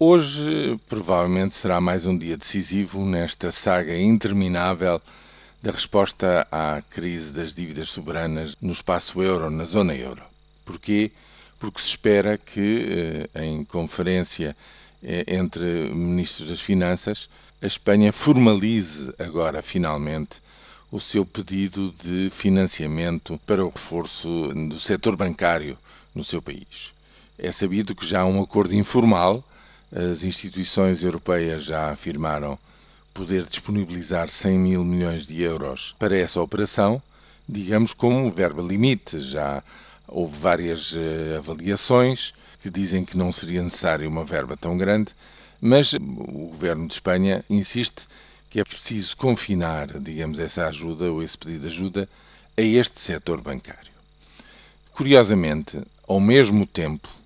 Hoje, provavelmente, será mais um dia decisivo nesta saga interminável da resposta à crise das dívidas soberanas no espaço euro, na zona euro. Porquê? Porque se espera que, eh, em conferência eh, entre ministros das Finanças, a Espanha formalize agora, finalmente, o seu pedido de financiamento para o reforço do setor bancário no seu país. É sabido que já há um acordo informal as instituições europeias já afirmaram poder disponibilizar 100 mil milhões de euros para essa operação, digamos como verba limite. Já houve várias uh, avaliações que dizem que não seria necessário uma verba tão grande, mas o governo de Espanha insiste que é preciso confinar, digamos, essa ajuda ou esse pedido de ajuda a este setor bancário. Curiosamente, ao mesmo tempo, eh,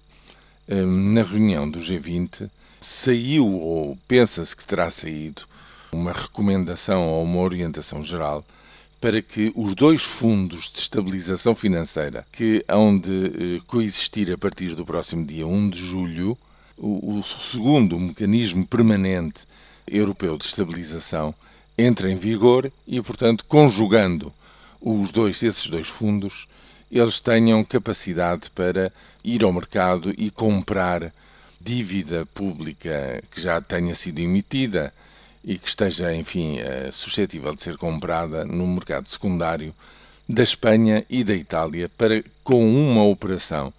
na reunião do G20, saiu, ou pensa-se que terá saído, uma recomendação ou uma orientação geral para que os dois fundos de estabilização financeira que hão de eh, coexistir a partir do próximo dia 1 de julho, o, segundo mecanismo permanente europeu de estabilização entra em vigor e, portanto, conjugando os dois, esses dois fundos, eles tenham capacidade para ir ao mercado e comprar dívida pública que já tenha sido emitida e que esteja, enfim, eh, suscetível de ser comprada no mercado secundário da Espanha e da Itália para, com uma operação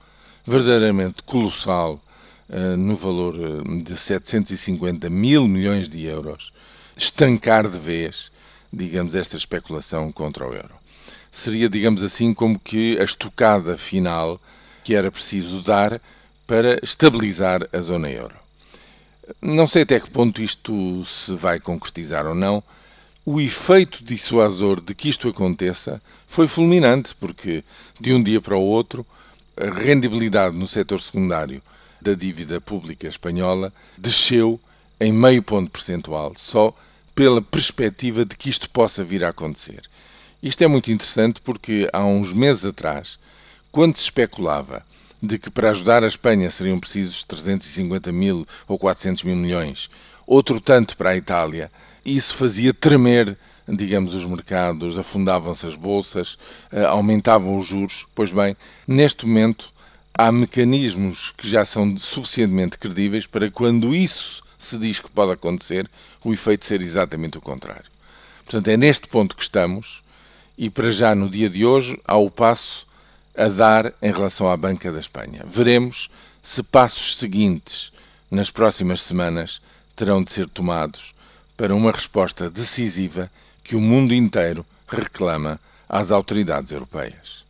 verdadeiramente colossal, eh, no valor eh, de 750 mil milhões de euros, estancar de vez, digamos, esta especulação contra o euro. Seria, digamos assim, como que a estocada final que era preciso dar para estabilizar a zona euro. Não sei até que ponto isto se vai concretizar ou não. O efeito dissuasor de que isto aconteça foi fulminante, porque de um dia para o outro a rendibilidade no setor secundário da dívida pública espanhola desceu em meio ponto percentual, só pela perspectiva de que isto possa vir a acontecer. Isto é muito interessante porque há uns meses atrás, quando se especulava de que para ajudar a Espanha seriam precisos 350 mil ou 400 mil milhões, outro tanto para a Itália, isso fazia tremer, digamos, os mercados, afundavam-se as bolsas, eh, aumentavam os juros. Pois bem, neste momento há mecanismos que já são suficientemente credíveis para quando isso se diz que pode acontecer, o efeito ser exatamente o contrário. Portanto, é neste ponto que estamos e para já no dia de hoje há o passo a dar em relação à Banca da Espanha. Veremos se passos seguintes nas próximas semanas terão de ser tomados para uma resposta decisiva que o mundo inteiro reclama às autoridades europeias.